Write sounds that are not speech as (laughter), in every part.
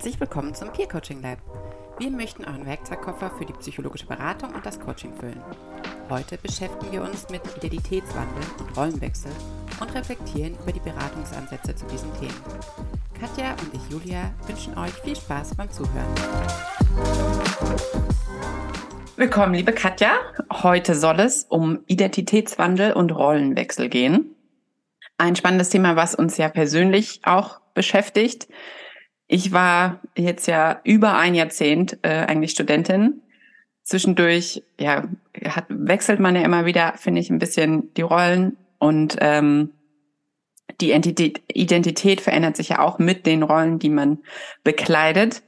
Herzlich willkommen zum Peer Coaching Lab. Wir möchten euren Werkzeugkoffer für die psychologische Beratung und das Coaching füllen. Heute beschäftigen wir uns mit Identitätswandel und Rollenwechsel und reflektieren über die Beratungsansätze zu diesen Themen. Katja und ich, Julia, wünschen euch viel Spaß beim Zuhören. Willkommen, liebe Katja. Heute soll es um Identitätswandel und Rollenwechsel gehen. Ein spannendes Thema, was uns ja persönlich auch beschäftigt. Ich war jetzt ja über ein Jahrzehnt äh, eigentlich Studentin. Zwischendurch, ja, hat, wechselt man ja immer wieder, finde ich, ein bisschen die Rollen und ähm, die Identität, verändert sich ja auch mit den Rollen, die man bekleidet.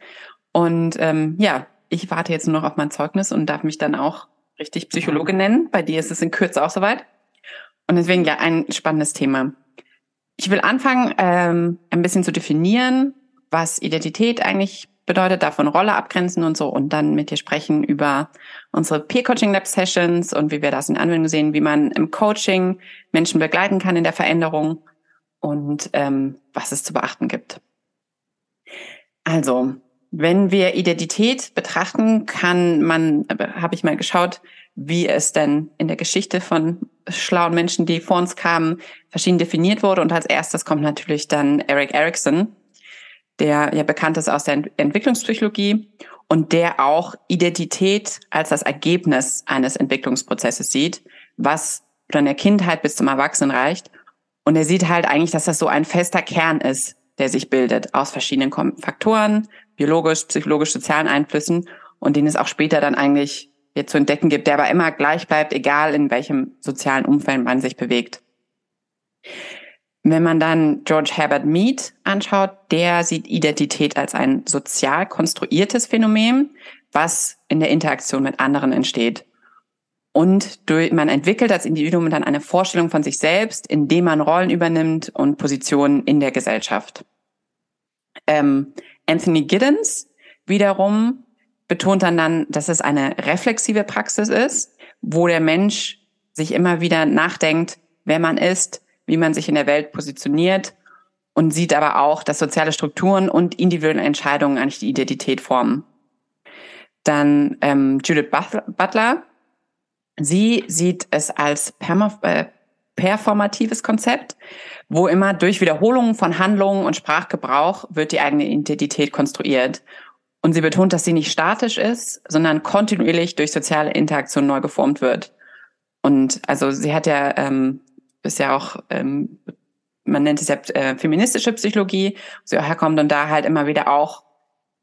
Und ähm, ja, ich warte jetzt nur noch auf mein Zeugnis und darf mich dann auch richtig Psychologe nennen. Bei dir ist es in Kürze auch soweit. Und deswegen ja ein spannendes Thema. Ich will anfangen, ähm, ein bisschen zu definieren, was Identität eigentlich bedeutet, davon Rolle abgrenzen und so und dann mit dir sprechen über unsere Peer Coaching Lab Sessions und wie wir das in Anwendung sehen, wie man im Coaching Menschen begleiten kann in der Veränderung und ähm, was es zu beachten gibt. Also, wenn wir Identität betrachten, kann man, habe ich mal geschaut, wie es denn in der Geschichte von schlauen Menschen, die vor uns kamen, verschieden definiert wurde. Und als erstes kommt natürlich dann Eric Erickson, der ja bekannt ist aus der Entwicklungspsychologie und der auch Identität als das Ergebnis eines Entwicklungsprozesses sieht, was von der Kindheit bis zum Erwachsenen reicht. Und er sieht halt eigentlich, dass das so ein fester Kern ist, der sich bildet aus verschiedenen Faktoren, biologisch, psychologisch, sozialen Einflüssen und den es auch später dann eigentlich jetzt zu entdecken gibt, der aber immer gleich bleibt, egal in welchem sozialen Umfeld man sich bewegt. Wenn man dann George Herbert Mead anschaut, der sieht Identität als ein sozial konstruiertes Phänomen, was in der Interaktion mit anderen entsteht. Und durch, man entwickelt als Individuum dann eine Vorstellung von sich selbst, indem man Rollen übernimmt und Positionen in der Gesellschaft. Ähm, Anthony Giddens wiederum betont dann dann, dass es eine reflexive Praxis ist, wo der Mensch sich immer wieder nachdenkt, wer man ist, wie man sich in der Welt positioniert und sieht aber auch, dass soziale Strukturen und individuelle Entscheidungen eigentlich die Identität formen. Dann ähm, Judith Butler, sie sieht es als äh, performatives Konzept, wo immer durch Wiederholungen von Handlungen und Sprachgebrauch wird die eigene Identität konstruiert. Und sie betont, dass sie nicht statisch ist, sondern kontinuierlich durch soziale Interaktion neu geformt wird. Und also sie hat ja ähm, ist ja auch, ähm, man nennt es ja äh, feministische Psychologie, so herkommt und da halt immer wieder auch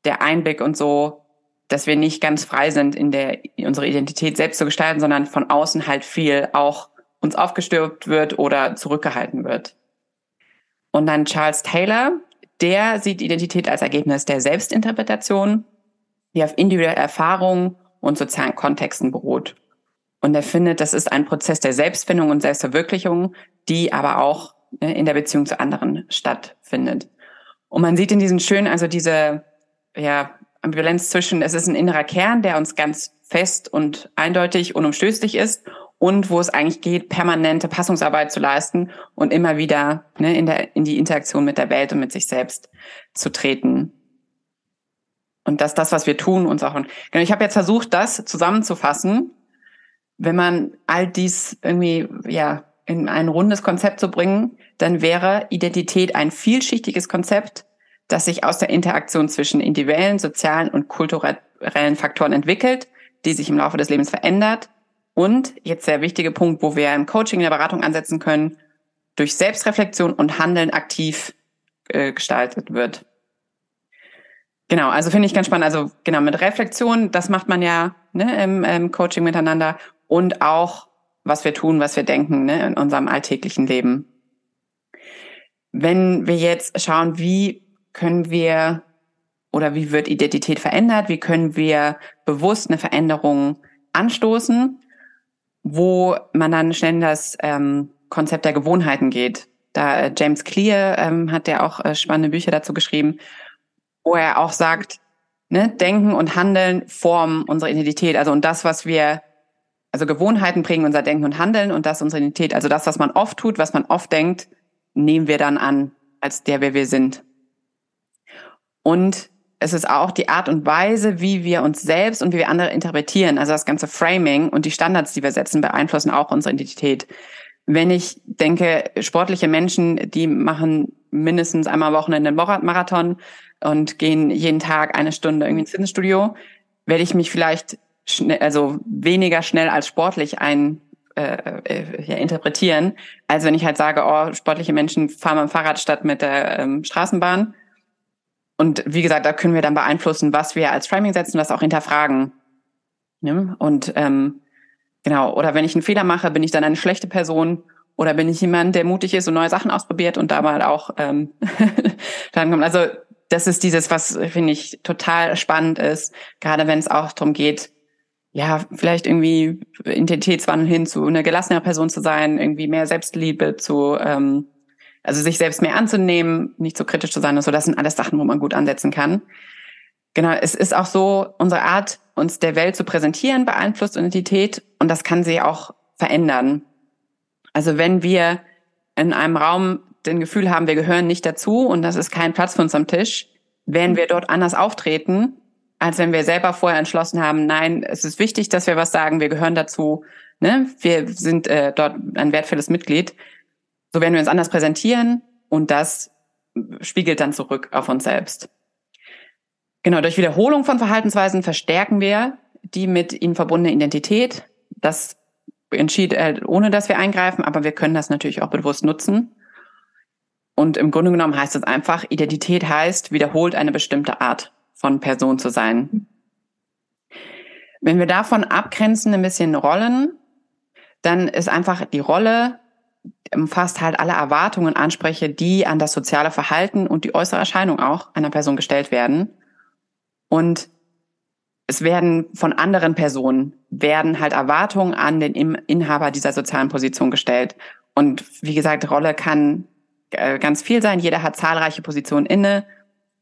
der Einblick und so, dass wir nicht ganz frei sind, in der unsere Identität selbst zu gestalten, sondern von außen halt viel auch uns aufgestülpt wird oder zurückgehalten wird. Und dann Charles Taylor, der sieht Identität als Ergebnis der Selbstinterpretation, die auf individuelle Erfahrungen und sozialen Kontexten beruht. Und er findet, das ist ein Prozess der Selbstfindung und Selbstverwirklichung, die aber auch ne, in der Beziehung zu anderen stattfindet. Und man sieht in diesen schönen, also diese ja, Ambivalenz zwischen, es ist ein innerer Kern, der uns ganz fest und eindeutig unumstößlich ist und wo es eigentlich geht, permanente Passungsarbeit zu leisten und immer wieder ne, in, der, in die Interaktion mit der Welt und mit sich selbst zu treten. Und dass das, was wir tun, uns auch. Genau, ich habe jetzt versucht, das zusammenzufassen wenn man all dies irgendwie, ja, in ein rundes Konzept zu bringen, dann wäre Identität ein vielschichtiges Konzept, das sich aus der Interaktion zwischen individuellen, sozialen und kulturellen Faktoren entwickelt, die sich im Laufe des Lebens verändert. Und jetzt der wichtige Punkt, wo wir im Coaching, in der Beratung ansetzen können, durch Selbstreflexion und Handeln aktiv äh, gestaltet wird. Genau, also finde ich ganz spannend. Also genau, mit Reflexion, das macht man ja ne, im, im Coaching miteinander und auch, was wir tun, was wir denken ne, in unserem alltäglichen Leben. Wenn wir jetzt schauen, wie können wir oder wie wird Identität verändert, wie können wir bewusst eine Veränderung anstoßen, wo man dann schnell in das ähm, Konzept der Gewohnheiten geht. Da äh, James Clear ähm, hat ja auch äh, spannende Bücher dazu geschrieben, wo er auch sagt, ne, Denken und Handeln formen unsere Identität. Also und das, was wir also Gewohnheiten prägen unser Denken und Handeln und das unsere Identität. Also das, was man oft tut, was man oft denkt, nehmen wir dann an als der, wer wir sind. Und es ist auch die Art und Weise, wie wir uns selbst und wie wir andere interpretieren. Also das ganze Framing und die Standards, die wir setzen, beeinflussen auch unsere Identität. Wenn ich denke, sportliche Menschen, die machen mindestens einmal Wochenende einen Marathon und gehen jeden Tag eine Stunde irgendwie ins Fitnessstudio, werde ich mich vielleicht schnell, also weniger schnell als sportlich ein äh, äh, ja, interpretieren, als wenn ich halt sage, oh, sportliche Menschen fahren mit dem Fahrrad statt mit der ähm, Straßenbahn und wie gesagt, da können wir dann beeinflussen, was wir als Framing setzen, das auch hinterfragen. Ja? Und ähm, genau, oder wenn ich einen Fehler mache, bin ich dann eine schlechte Person oder bin ich jemand, der mutig ist und neue Sachen ausprobiert und da mal auch ähm, (laughs) dann kommt. Also das ist dieses, was finde ich total spannend ist, gerade wenn es auch darum geht, ja, vielleicht irgendwie Identitätswandel hin zu einer gelassener Person zu sein, irgendwie mehr Selbstliebe zu ähm, also sich selbst mehr anzunehmen, nicht so kritisch zu sein und so, das sind alles Sachen, wo man gut ansetzen kann. Genau, es ist auch so, unsere Art, uns der Welt zu präsentieren, beeinflusst Identität und das kann sie auch verändern. Also wenn wir in einem Raum den Gefühl haben, wir gehören nicht dazu und das ist kein Platz für uns am Tisch, werden wir dort anders auftreten, als wenn wir selber vorher entschlossen haben, nein, es ist wichtig, dass wir was sagen, wir gehören dazu, ne? wir sind äh, dort ein wertvolles Mitglied. So werden wir uns anders präsentieren und das spiegelt dann zurück auf uns selbst. Genau, durch Wiederholung von Verhaltensweisen verstärken wir die mit ihnen verbundene Identität. Das entschied, äh, ohne dass wir eingreifen, aber wir können das natürlich auch bewusst nutzen. Und im Grunde genommen heißt es einfach, Identität heißt, wiederholt eine bestimmte Art von Person zu sein. Wenn wir davon abgrenzen, ein bisschen Rollen, dann ist einfach die Rolle umfasst halt alle Erwartungen, Ansprüche, die an das soziale Verhalten und die äußere Erscheinung auch einer Person gestellt werden. Und es werden von anderen Personen, werden halt Erwartungen an den Inhaber dieser sozialen Position gestellt. Und wie gesagt, Rolle kann äh, ganz viel sein. Jeder hat zahlreiche Positionen inne,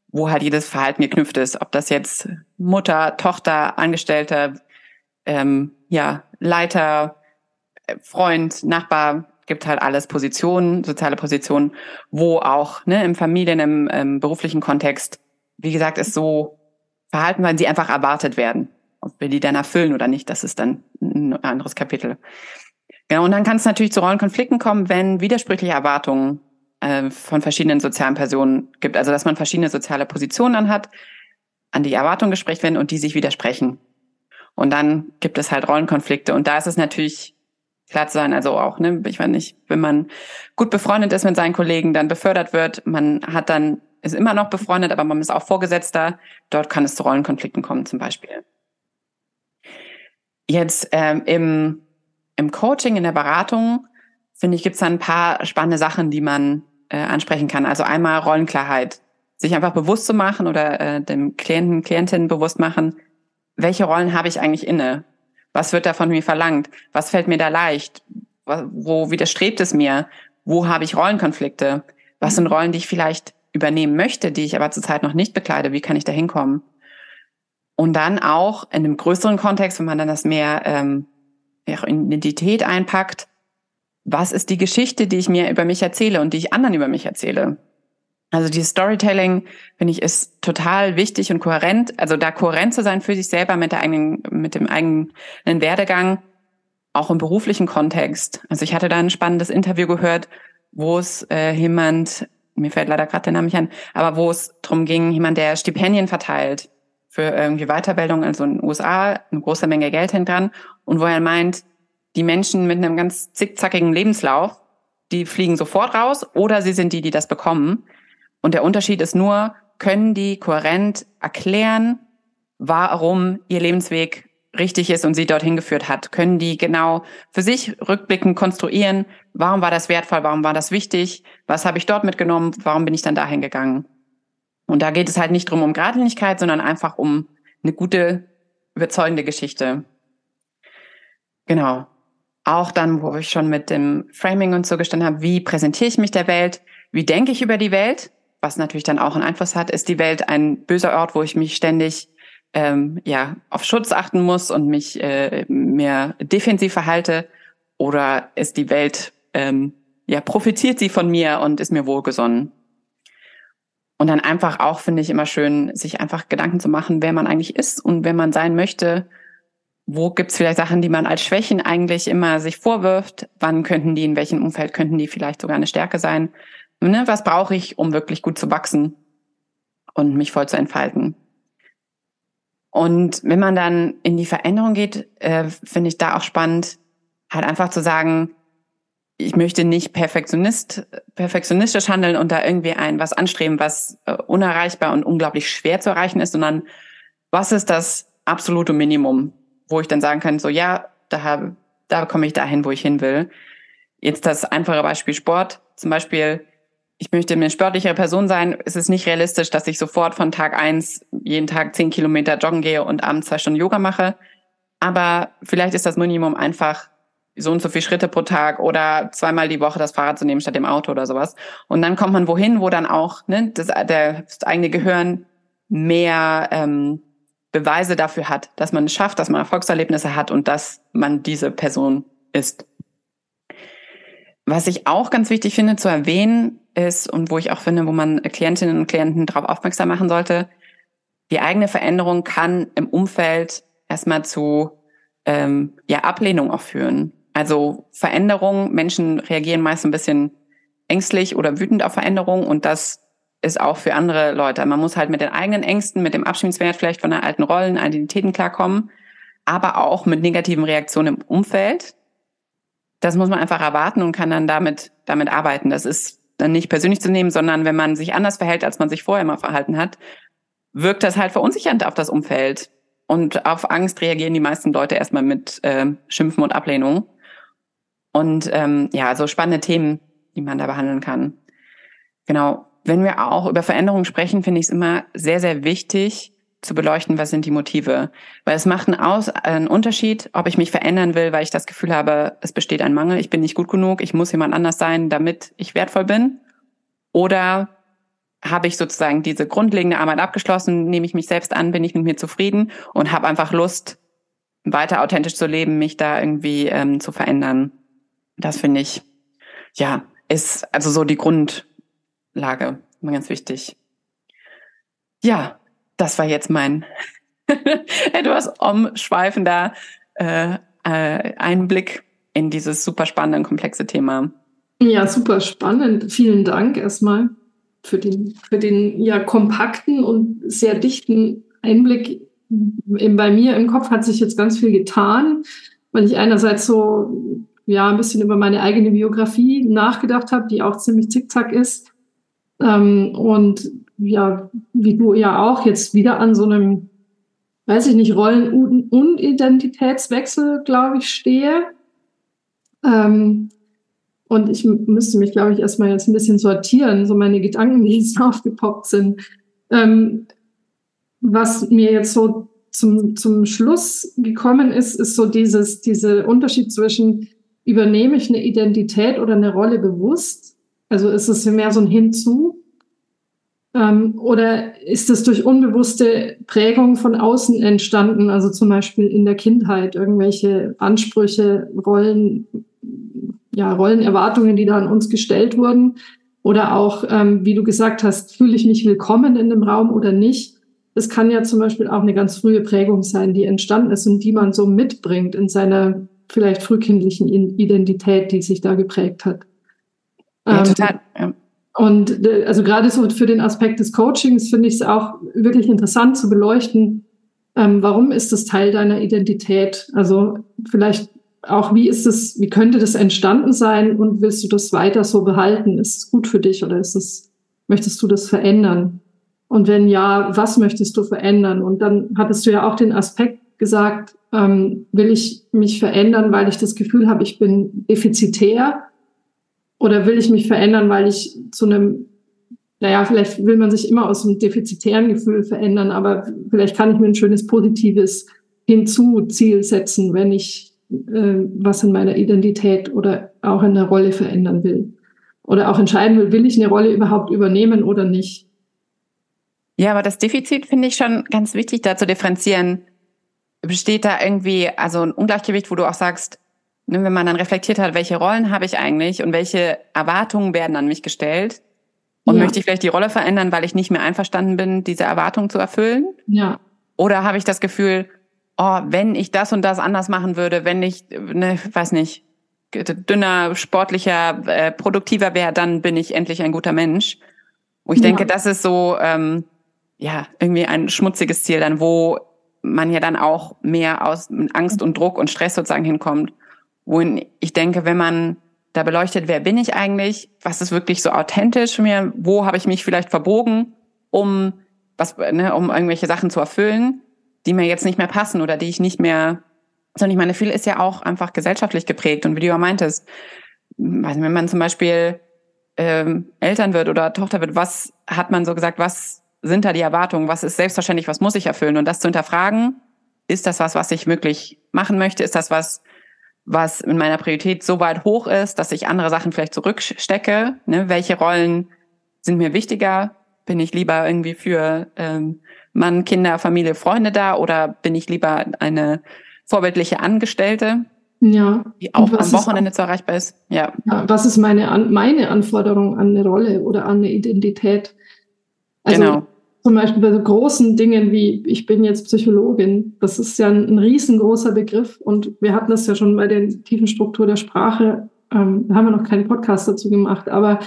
wo halt jedes Verhalten geknüpft ist. Ob das jetzt Mutter, Tochter, Angestellter, ähm, ja, Leiter, äh, Freund, Nachbar, gibt halt alles Positionen, soziale Positionen, wo auch ne, im Familien, im, im beruflichen Kontext, wie gesagt, ist so verhalten, weil sie einfach erwartet werden. Ob wir die dann erfüllen oder nicht, das ist dann ein anderes Kapitel. Genau, und dann kann es natürlich zu Rollenkonflikten kommen, wenn widersprüchliche Erwartungen äh, von verschiedenen sozialen Personen gibt. Also dass man verschiedene soziale Positionen dann hat, an die Erwartungen gesprochen werden und die sich widersprechen. Und dann gibt es halt Rollenkonflikte. Und da ist es natürlich klar zu sein. Also auch, ne, ich weiß nicht, wenn man gut befreundet ist mit seinen Kollegen, dann befördert wird, man hat dann, ist immer noch befreundet, aber man ist auch Vorgesetzter. Dort kann es zu Rollenkonflikten kommen, zum Beispiel. Jetzt ähm, im, im Coaching, in der Beratung, finde ich, gibt es da ein paar spannende Sachen, die man äh, ansprechen kann. Also einmal Rollenklarheit. Sich einfach bewusst zu machen oder äh, dem Klienten, Klientin bewusst machen, welche Rollen habe ich eigentlich inne? Was wird da von mir verlangt? Was fällt mir da leicht? Wo widerstrebt es mir? Wo habe ich Rollenkonflikte? Was sind Rollen, die ich vielleicht übernehmen möchte, die ich aber zurzeit noch nicht bekleide? Wie kann ich da hinkommen? Und dann auch in einem größeren Kontext, wenn man dann das mehr ähm, Identität einpackt, was ist die Geschichte, die ich mir über mich erzähle und die ich anderen über mich erzähle? Also dieses Storytelling, finde ich, ist total wichtig und kohärent. Also da kohärent zu sein für sich selber mit der eigenen, mit dem eigenen Werdegang, auch im beruflichen Kontext. Also ich hatte da ein spannendes Interview gehört, wo es äh, jemand, mir fällt leider gerade der Name nicht an, aber wo es darum ging, jemand, der Stipendien verteilt für irgendwie Weiterbildung, also in den USA, eine große Menge Geld hängt dran, und wo er meint, die Menschen mit einem ganz zickzackigen Lebenslauf, die fliegen sofort raus oder sie sind die, die das bekommen. Und der Unterschied ist nur, können die kohärent erklären, warum ihr Lebensweg richtig ist und sie dorthin geführt hat? Können die genau für sich rückblickend konstruieren, warum war das wertvoll, warum war das wichtig, was habe ich dort mitgenommen, warum bin ich dann dahin gegangen? Und da geht es halt nicht drum um Gradlinigkeit, sondern einfach um eine gute, überzeugende Geschichte. Genau. Auch dann, wo ich schon mit dem Framing und so gestanden habe, wie präsentiere ich mich der Welt, wie denke ich über die Welt was natürlich dann auch einen Einfluss hat, ist die Welt ein böser Ort, wo ich mich ständig ähm, ja auf Schutz achten muss und mich äh, mehr defensiv verhalte, oder ist die Welt ähm, ja profitiert sie von mir und ist mir wohlgesonnen? Und dann einfach auch, finde ich immer schön, sich einfach Gedanken zu machen, wer man eigentlich ist und wer man sein möchte. Wo gibt's vielleicht Sachen, die man als Schwächen eigentlich immer sich vorwirft? Wann könnten die, in welchem Umfeld könnten die vielleicht sogar eine Stärke sein? Ne, was brauche ich, um wirklich gut zu wachsen und mich voll zu entfalten? Und wenn man dann in die Veränderung geht, äh, finde ich da auch spannend, halt einfach zu sagen, ich möchte nicht Perfektionist, perfektionistisch handeln und da irgendwie ein was anstreben, was äh, unerreichbar und unglaublich schwer zu erreichen ist, sondern was ist das absolute Minimum, wo ich dann sagen kann, so ja, da, habe, da komme ich dahin, wo ich hin will. Jetzt das einfache Beispiel Sport. Zum Beispiel, ich möchte eine sportlichere Person sein. Es ist nicht realistisch, dass ich sofort von Tag eins jeden Tag zehn Kilometer joggen gehe und abends zwei Stunden Yoga mache. Aber vielleicht ist das Minimum einfach so und so viele Schritte pro Tag oder zweimal die Woche das Fahrrad zu nehmen statt dem Auto oder sowas. Und dann kommt man wohin, wo dann auch ne, das, der, das eigene Gehirn mehr ähm, Beweise dafür hat, dass man es schafft, dass man Erfolgserlebnisse hat und dass man diese Person ist. Was ich auch ganz wichtig finde zu erwähnen ist und wo ich auch finde, wo man Klientinnen und Klienten darauf aufmerksam machen sollte, die eigene Veränderung kann im Umfeld erstmal zu ähm, ja, Ablehnung auch führen. Also Veränderung, Menschen reagieren meist ein bisschen ängstlich oder wütend auf Veränderung und das ist auch für andere Leute. Man muss halt mit den eigenen Ängsten, mit dem Abschiedswert vielleicht von der alten Rollen, Identitäten klarkommen, aber auch mit negativen Reaktionen im Umfeld. Das muss man einfach erwarten und kann dann damit, damit arbeiten. Das ist dann nicht persönlich zu nehmen, sondern wenn man sich anders verhält, als man sich vorher mal verhalten hat, wirkt das halt verunsichernd auf das Umfeld. Und auf Angst reagieren die meisten Leute erstmal mit äh, Schimpfen und Ablehnung. Und ähm, ja, so spannende Themen, die man da behandeln kann. Genau. Wenn wir auch über Veränderungen sprechen, finde ich es immer sehr, sehr wichtig zu beleuchten, was sind die Motive. Weil es macht einen, Aus, einen Unterschied, ob ich mich verändern will, weil ich das Gefühl habe, es besteht ein Mangel, ich bin nicht gut genug, ich muss jemand anders sein, damit ich wertvoll bin. Oder habe ich sozusagen diese grundlegende Arbeit abgeschlossen, nehme ich mich selbst an, bin ich mit mir zufrieden und habe einfach Lust, weiter authentisch zu leben, mich da irgendwie ähm, zu verändern. Das finde ich, ja, ist also so die Grundlage, immer ganz wichtig. Ja, das war jetzt mein (laughs) etwas umschweifender äh, äh, Einblick in dieses super spannende und komplexe Thema. Ja, super spannend. Vielen Dank erstmal für den, für den ja kompakten und sehr dichten Einblick. Bei mir im Kopf hat sich jetzt ganz viel getan, weil ich einerseits so ja ein bisschen über meine eigene Biografie nachgedacht habe, die auch ziemlich zickzack ist. Ähm, und ja, wie du ja auch jetzt wieder an so einem, weiß ich nicht, Rollen- und Identitätswechsel, glaube ich, stehe. Ähm, und ich müsste mich, glaube ich, erstmal jetzt ein bisschen sortieren, so meine Gedanken, die jetzt (laughs) aufgepoppt sind. Ähm, was mir jetzt so zum, zum Schluss gekommen ist, ist so dieses, dieser Unterschied zwischen übernehme ich eine Identität oder eine Rolle bewusst? Also ist es mehr so ein Hinzu? Ähm, oder ist es durch unbewusste Prägung von außen entstanden? Also zum Beispiel in der Kindheit irgendwelche Ansprüche, Rollen, ja, Rollenerwartungen, die da an uns gestellt wurden? Oder auch, ähm, wie du gesagt hast, fühle ich mich willkommen in dem Raum oder nicht? Das kann ja zum Beispiel auch eine ganz frühe Prägung sein, die entstanden ist und die man so mitbringt in seiner vielleicht frühkindlichen Identität, die sich da geprägt hat. Ja, ähm, total. Ja. Und äh, also gerade so für den Aspekt des Coachings finde ich es auch wirklich interessant zu beleuchten, ähm, warum ist das Teil deiner Identität? Also vielleicht auch, wie ist es, wie könnte das entstanden sein und willst du das weiter so behalten? Ist es gut für dich oder ist es, möchtest du das verändern? Und wenn ja, was möchtest du verändern? Und dann hattest du ja auch den Aspekt gesagt, ähm, will ich mich verändern, weil ich das Gefühl habe, ich bin defizitär? Oder will ich mich verändern, weil ich zu einem, naja, vielleicht will man sich immer aus einem defizitären Gefühl verändern, aber vielleicht kann ich mir ein schönes positives Hinzu-Ziel setzen, wenn ich äh, was in meiner Identität oder auch in der Rolle verändern will. Oder auch entscheiden will, will ich eine Rolle überhaupt übernehmen oder nicht. Ja, aber das Defizit finde ich schon ganz wichtig, da zu differenzieren besteht da irgendwie also ein Ungleichgewicht, wo du auch sagst, wenn man dann reflektiert hat, welche Rollen habe ich eigentlich und welche Erwartungen werden an mich gestellt, Und ja. möchte ich vielleicht die Rolle verändern, weil ich nicht mehr einverstanden bin, diese Erwartung zu erfüllen? Ja. Oder habe ich das Gefühl, oh, wenn ich das und das anders machen würde, wenn ich, ne, weiß nicht, dünner, sportlicher, äh, produktiver wäre, dann bin ich endlich ein guter Mensch. Wo ich ja. denke, das ist so, ähm, ja, irgendwie ein schmutziges Ziel dann, wo man ja dann auch mehr aus Angst und Druck und Stress sozusagen hinkommt. Wohin ich denke, wenn man da beleuchtet, wer bin ich eigentlich, was ist wirklich so authentisch für mir, wo habe ich mich vielleicht verbogen, um was, ne, um irgendwelche Sachen zu erfüllen, die mir jetzt nicht mehr passen oder die ich nicht mehr, sondern ich meine, viel ist ja auch einfach gesellschaftlich geprägt. Und wie du ja meintest, wenn man zum Beispiel ähm, Eltern wird oder Tochter wird, was hat man so gesagt, was sind da die Erwartungen, was ist selbstverständlich, was muss ich erfüllen? Und das zu hinterfragen, ist das was, was ich wirklich machen möchte, ist das was, was in meiner Priorität so weit hoch ist, dass ich andere Sachen vielleicht zurückstecke, ne? welche Rollen sind mir wichtiger, bin ich lieber irgendwie für ähm, Mann, Kinder, Familie, Freunde da oder bin ich lieber eine vorbildliche Angestellte, ja. die auch am Wochenende zu erreichbar ist? Ja. ja. Was ist meine, An meine Anforderung an eine Rolle oder an eine Identität? Also genau. Zum Beispiel bei so großen Dingen wie ich bin jetzt Psychologin, das ist ja ein, ein riesengroßer Begriff und wir hatten das ja schon bei der tiefen Struktur der Sprache, ähm, da haben wir noch keinen Podcast dazu gemacht, aber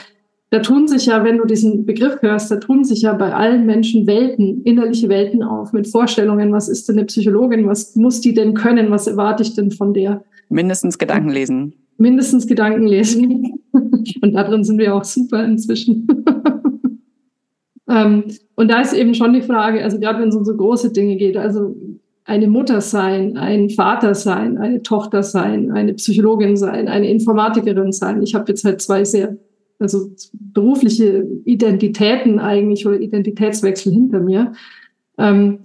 da tun sich ja, wenn du diesen Begriff hörst, da tun sich ja bei allen Menschen Welten, innerliche Welten auf mit Vorstellungen, was ist denn eine Psychologin, was muss die denn können, was erwarte ich denn von der? Mindestens Gedanken lesen. Mindestens Gedanken lesen. (laughs) Und darin sind wir auch super inzwischen. (laughs) ähm, und da ist eben schon die Frage, also gerade wenn es um so große Dinge geht, also eine Mutter sein, ein Vater sein, eine Tochter sein, eine Psychologin sein, eine Informatikerin sein. Ich habe jetzt halt zwei sehr also berufliche Identitäten eigentlich oder Identitätswechsel hinter mir, ähm,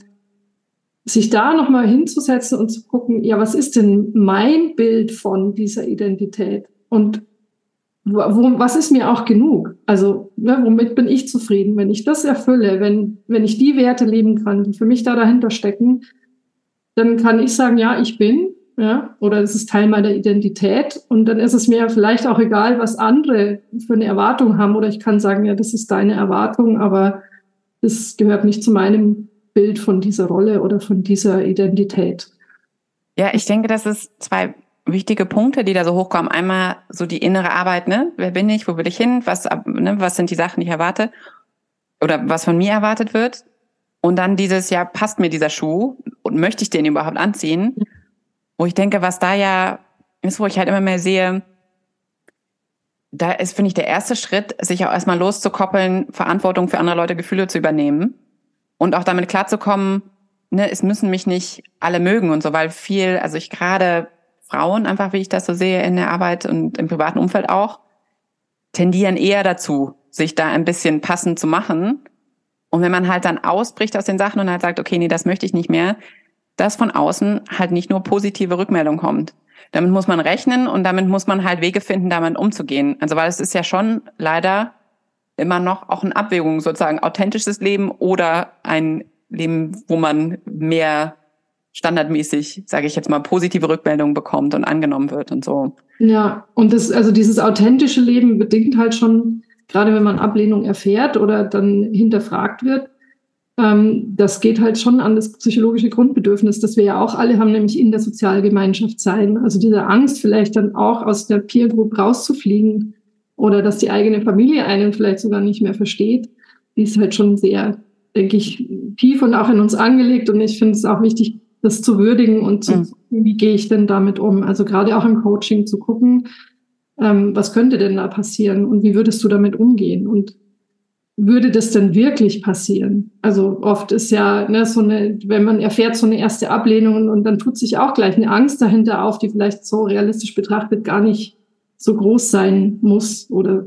sich da nochmal hinzusetzen und zu gucken, ja, was ist denn mein Bild von dieser Identität? Und wo, was ist mir auch genug? Also, ne, womit bin ich zufrieden? Wenn ich das erfülle, wenn, wenn ich die Werte leben kann, die für mich da dahinter stecken, dann kann ich sagen, ja, ich bin ja, oder es ist Teil meiner Identität und dann ist es mir vielleicht auch egal, was andere für eine Erwartung haben oder ich kann sagen, ja, das ist deine Erwartung, aber das gehört nicht zu meinem Bild von dieser Rolle oder von dieser Identität. Ja, ich denke, das ist zwei wichtige Punkte, die da so hochkommen. Einmal so die innere Arbeit, ne? Wer bin ich? Wo will ich hin? Was, ne? was sind die Sachen, die ich erwarte? Oder was von mir erwartet wird? Und dann dieses, ja, passt mir dieser Schuh und möchte ich den überhaupt anziehen? Wo ich denke, was da ja ist, wo ich halt immer mehr sehe, da ist, finde ich, der erste Schritt, sich auch erstmal loszukoppeln, Verantwortung für andere Leute, Gefühle zu übernehmen und auch damit klarzukommen, ne, es müssen mich nicht alle mögen und so, weil viel, also ich gerade Frauen, einfach wie ich das so sehe in der Arbeit und im privaten Umfeld auch, tendieren eher dazu, sich da ein bisschen passend zu machen. Und wenn man halt dann ausbricht aus den Sachen und halt sagt, okay, nee, das möchte ich nicht mehr, dass von außen halt nicht nur positive Rückmeldung kommt. Damit muss man rechnen und damit muss man halt Wege finden, damit umzugehen. Also weil es ist ja schon leider immer noch auch eine Abwägung, sozusagen authentisches Leben oder ein Leben, wo man mehr standardmäßig, sage ich jetzt mal, positive Rückmeldungen bekommt und angenommen wird und so. Ja, und das, also dieses authentische Leben bedingt halt schon, gerade wenn man Ablehnung erfährt oder dann hinterfragt wird, ähm, das geht halt schon an das psychologische Grundbedürfnis, das wir ja auch alle haben, nämlich in der Sozialgemeinschaft sein. Also diese Angst, vielleicht dann auch aus der Peer Group rauszufliegen oder dass die eigene Familie einen vielleicht sogar nicht mehr versteht, die ist halt schon sehr, denke ich, tief und auch in uns angelegt. Und ich finde es auch wichtig, das zu würdigen und zu, mhm. wie gehe ich denn damit um? Also gerade auch im Coaching zu gucken, ähm, was könnte denn da passieren und wie würdest du damit umgehen? Und würde das denn wirklich passieren? Also oft ist ja ne, so eine, wenn man erfährt so eine erste Ablehnung und dann tut sich auch gleich eine Angst dahinter auf, die vielleicht so realistisch betrachtet gar nicht so groß sein muss oder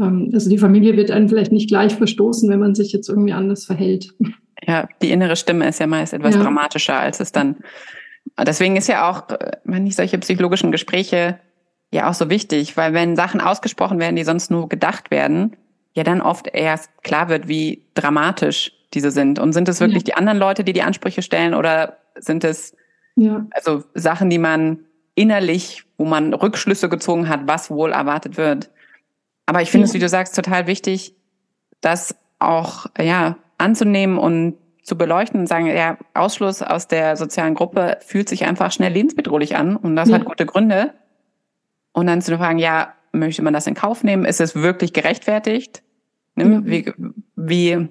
ähm, also die Familie wird einen vielleicht nicht gleich verstoßen, wenn man sich jetzt irgendwie anders verhält. Ja, die innere Stimme ist ja meist etwas ja. dramatischer, als es dann. Deswegen ist ja auch, wenn ich solche psychologischen Gespräche ja auch so wichtig, weil wenn Sachen ausgesprochen werden, die sonst nur gedacht werden, ja dann oft erst klar wird, wie dramatisch diese sind. Und sind es wirklich ja. die anderen Leute, die die Ansprüche stellen oder sind es ja. also Sachen, die man innerlich, wo man Rückschlüsse gezogen hat, was wohl erwartet wird? Aber ich finde ja. es, wie du sagst, total wichtig, das auch ja anzunehmen und zu beleuchten und sagen, ja, Ausschluss aus der sozialen Gruppe fühlt sich einfach schnell lebensbedrohlich an und das ja. hat gute Gründe. Und dann zu fragen, ja, möchte man das in Kauf nehmen? Ist es wirklich gerechtfertigt? Ne? Ja. Wie, wie,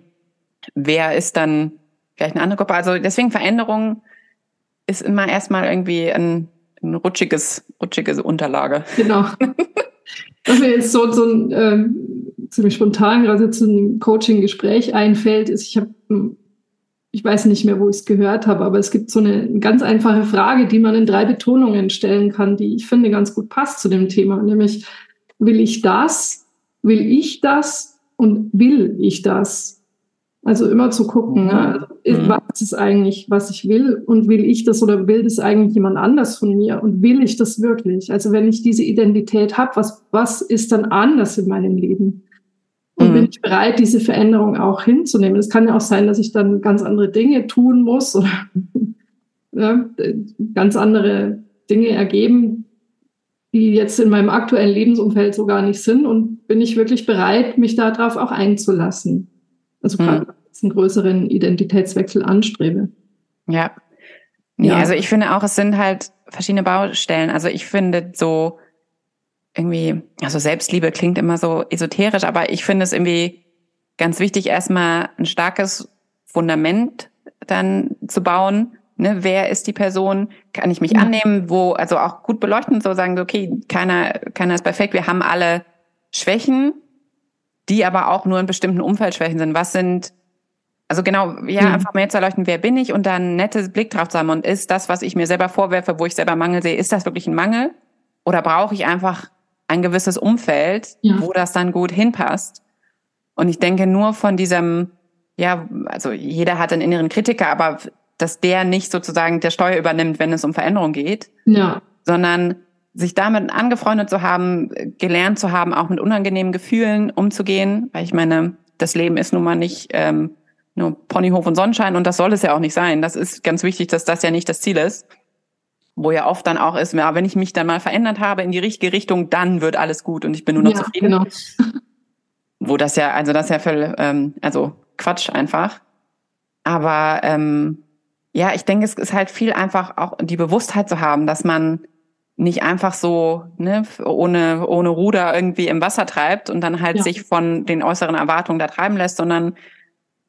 wer ist dann vielleicht eine andere Gruppe? Also deswegen Veränderung ist immer erstmal irgendwie ein, ein rutschiges, rutschiges Unterlage. Genau. (laughs) Was mir jetzt so, so ein ähm, ziemlich spontan gerade zu einem Coaching-Gespräch einfällt, ist, ich habe hm, ich weiß nicht mehr, wo ich es gehört habe, aber es gibt so eine ganz einfache Frage, die man in drei Betonungen stellen kann, die ich finde ganz gut passt zu dem Thema, nämlich will ich das, will ich das und will ich das? Also immer zu gucken, ne? also, mhm. was ist eigentlich, was ich will und will ich das oder will das eigentlich jemand anders von mir und will ich das wirklich? Also wenn ich diese Identität habe, was, was ist dann anders in meinem Leben? Und mhm. bin ich bereit, diese Veränderung auch hinzunehmen? Es kann ja auch sein, dass ich dann ganz andere Dinge tun muss oder ja, (laughs) ganz andere Dinge ergeben, die jetzt in meinem aktuellen Lebensumfeld so gar nicht sind. Und bin ich wirklich bereit, mich darauf auch einzulassen? Also gerade, mhm. wenn ich einen größeren Identitätswechsel anstrebe. Ja. Nee, ja. also ich finde auch, es sind halt verschiedene Baustellen. Also ich finde so, irgendwie, also Selbstliebe klingt immer so esoterisch, aber ich finde es irgendwie ganz wichtig, erstmal ein starkes Fundament dann zu bauen. Ne, wer ist die Person? Kann ich mich ja. annehmen? Wo, also auch gut beleuchten, so sagen, okay, keiner, keiner ist perfekt. Wir haben alle Schwächen, die aber auch nur in bestimmten Umfeldschwächen sind. Was sind, also genau, ja, mhm. einfach mehr zu erleuchten, wer bin ich und dann nettes Blick drauf zu haben und ist das, was ich mir selber vorwerfe, wo ich selber Mangel sehe, ist das wirklich ein Mangel? Oder brauche ich einfach ein gewisses Umfeld, ja. wo das dann gut hinpasst. Und ich denke nur von diesem, ja, also jeder hat einen inneren Kritiker, aber dass der nicht sozusagen der Steuer übernimmt, wenn es um Veränderung geht, ja. sondern sich damit angefreundet zu haben, gelernt zu haben, auch mit unangenehmen Gefühlen umzugehen, weil ich meine, das Leben ist nun mal nicht ähm, nur Ponyhof und Sonnenschein und das soll es ja auch nicht sein. Das ist ganz wichtig, dass das ja nicht das Ziel ist wo ja oft dann auch ist, ja, wenn ich mich dann mal verändert habe in die richtige Richtung, dann wird alles gut und ich bin nur noch ja, zufrieden. Genau. Wo das ja, also das ist ja voll, ähm, also Quatsch einfach. Aber ähm, ja, ich denke, es ist halt viel einfach auch die Bewusstheit zu haben, dass man nicht einfach so ne, ohne, ohne Ruder irgendwie im Wasser treibt und dann halt ja. sich von den äußeren Erwartungen da treiben lässt, sondern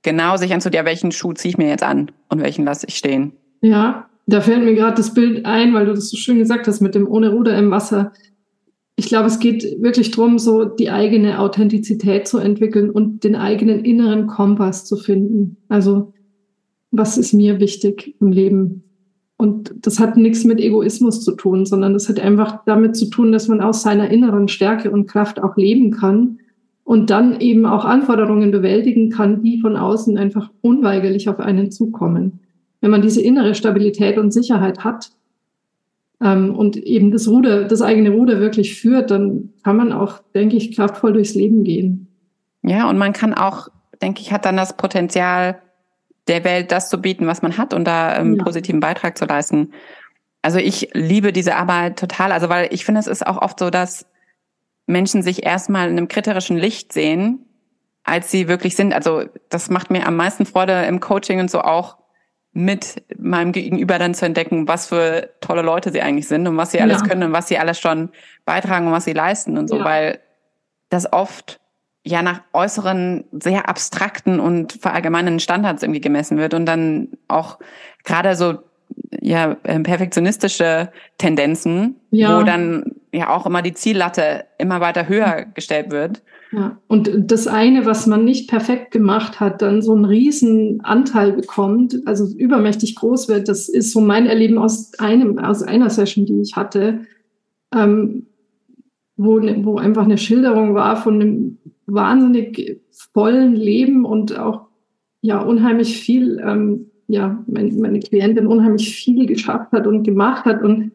genau sich anzusehen, ja, welchen Schuh ziehe ich mir jetzt an und welchen lasse ich stehen. Ja, da fällt mir gerade das Bild ein, weil du das so schön gesagt hast mit dem ohne Ruder im Wasser. Ich glaube, es geht wirklich darum, so die eigene Authentizität zu entwickeln und den eigenen inneren Kompass zu finden. Also, was ist mir wichtig im Leben? Und das hat nichts mit Egoismus zu tun, sondern das hat einfach damit zu tun, dass man aus seiner inneren Stärke und Kraft auch leben kann und dann eben auch Anforderungen bewältigen kann, die von außen einfach unweigerlich auf einen zukommen wenn man diese innere Stabilität und Sicherheit hat ähm, und eben das Ruder, das eigene Ruder wirklich führt, dann kann man auch, denke ich, kraftvoll durchs Leben gehen. Ja, und man kann auch, denke ich, hat dann das Potenzial, der Welt das zu bieten, was man hat und da einen ähm, ja. positiven Beitrag zu leisten. Also ich liebe diese Arbeit total, also weil ich finde, es ist auch oft so, dass Menschen sich erstmal in einem kriterischen Licht sehen, als sie wirklich sind. Also das macht mir am meisten Freude im Coaching und so auch, mit meinem Gegenüber dann zu entdecken, was für tolle Leute sie eigentlich sind und was sie alles ja. können und was sie alles schon beitragen und was sie leisten und so, ja. weil das oft ja nach äußeren, sehr abstrakten und verallgemeinenden Standards irgendwie gemessen wird und dann auch gerade so ja perfektionistische Tendenzen, ja. wo dann ja auch immer die Ziellatte immer weiter höher gestellt wird. Ja, und das eine, was man nicht perfekt gemacht hat, dann so einen riesen Anteil bekommt, also übermächtig groß wird, das ist so mein Erleben aus einem, aus einer Session, die ich hatte, ähm, wo, ne, wo einfach eine Schilderung war von einem wahnsinnig vollen Leben und auch ja unheimlich viel, ähm, ja, meine, meine Klientin unheimlich viel geschafft hat und gemacht hat und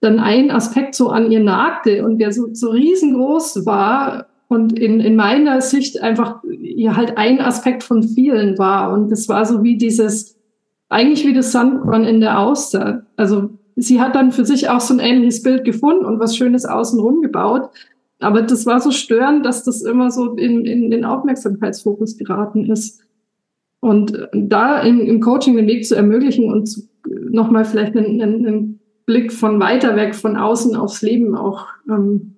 dann ein Aspekt so an ihr nagte und der so, so riesengroß war und in, in meiner Sicht einfach ja halt ein Aspekt von vielen war. Und das war so wie dieses, eigentlich wie das Sandkorn in der Auster. Also sie hat dann für sich auch so ein ähnliches Bild gefunden und was Schönes außenrum gebaut. aber das war so störend, dass das immer so in, in den Aufmerksamkeitsfokus geraten ist. Und da in, im Coaching den Weg zu ermöglichen und nochmal vielleicht einen, einen, einen, Blick von weiter weg, von außen aufs Leben auch ähm,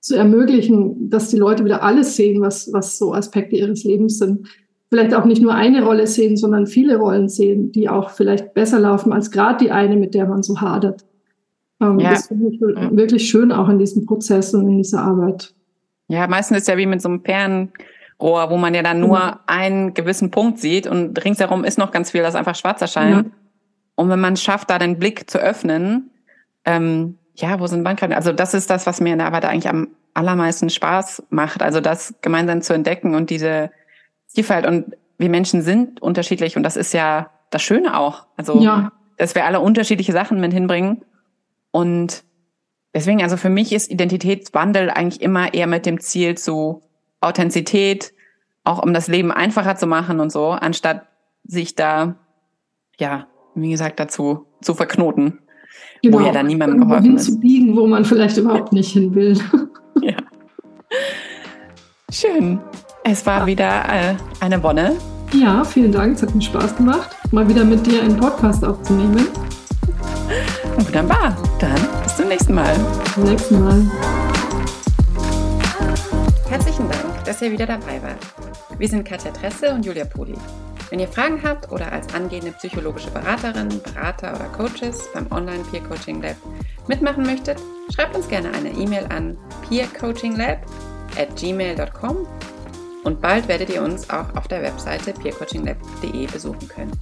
zu ermöglichen, dass die Leute wieder alles sehen, was, was so Aspekte ihres Lebens sind. Vielleicht auch nicht nur eine Rolle sehen, sondern viele Rollen sehen, die auch vielleicht besser laufen als gerade die eine, mit der man so hadert. Ähm, ja. Das finde ich wirklich schön auch in diesem Prozess und in dieser Arbeit. Ja, meistens ist ja wie mit so einem Fernrohr, wo man ja dann nur mhm. einen gewissen Punkt sieht und ringsherum ist noch ganz viel, das einfach schwarz erscheint. Ja. Und wenn man es schafft, da den Blick zu öffnen, ähm, ja, wo sind Bankgrenzen? Also das ist das, was mir in der Arbeit eigentlich am allermeisten Spaß macht. Also das gemeinsam zu entdecken und diese Vielfalt. Und wir Menschen sind unterschiedlich und das ist ja das Schöne auch. Also, ja. dass wir alle unterschiedliche Sachen mit hinbringen und deswegen, also für mich ist Identitätswandel eigentlich immer eher mit dem Ziel zu Authentizität, auch um das Leben einfacher zu machen und so, anstatt sich da, ja, wie gesagt, dazu zu verknoten, genau. wo ja dann niemandem geholfen ist. biegen, wo man vielleicht überhaupt nicht hin will. (laughs) ja. Schön. Es war wieder äh, eine Wonne. Ja, vielen Dank. Es hat mir Spaß gemacht, mal wieder mit dir einen Podcast aufzunehmen. Wunderbar. Dann bis zum nächsten Mal. Bis zum nächsten Mal. Herzlichen Dank, dass ihr wieder dabei wart. Wir sind Katja Tresse und Julia Poli. Wenn ihr Fragen habt oder als angehende psychologische Beraterin, Berater oder Coaches beim Online Peer Coaching Lab mitmachen möchtet, schreibt uns gerne eine E-Mail an peercoachinglab at gmail.com und bald werdet ihr uns auch auf der Webseite peercoachinglab.de besuchen können.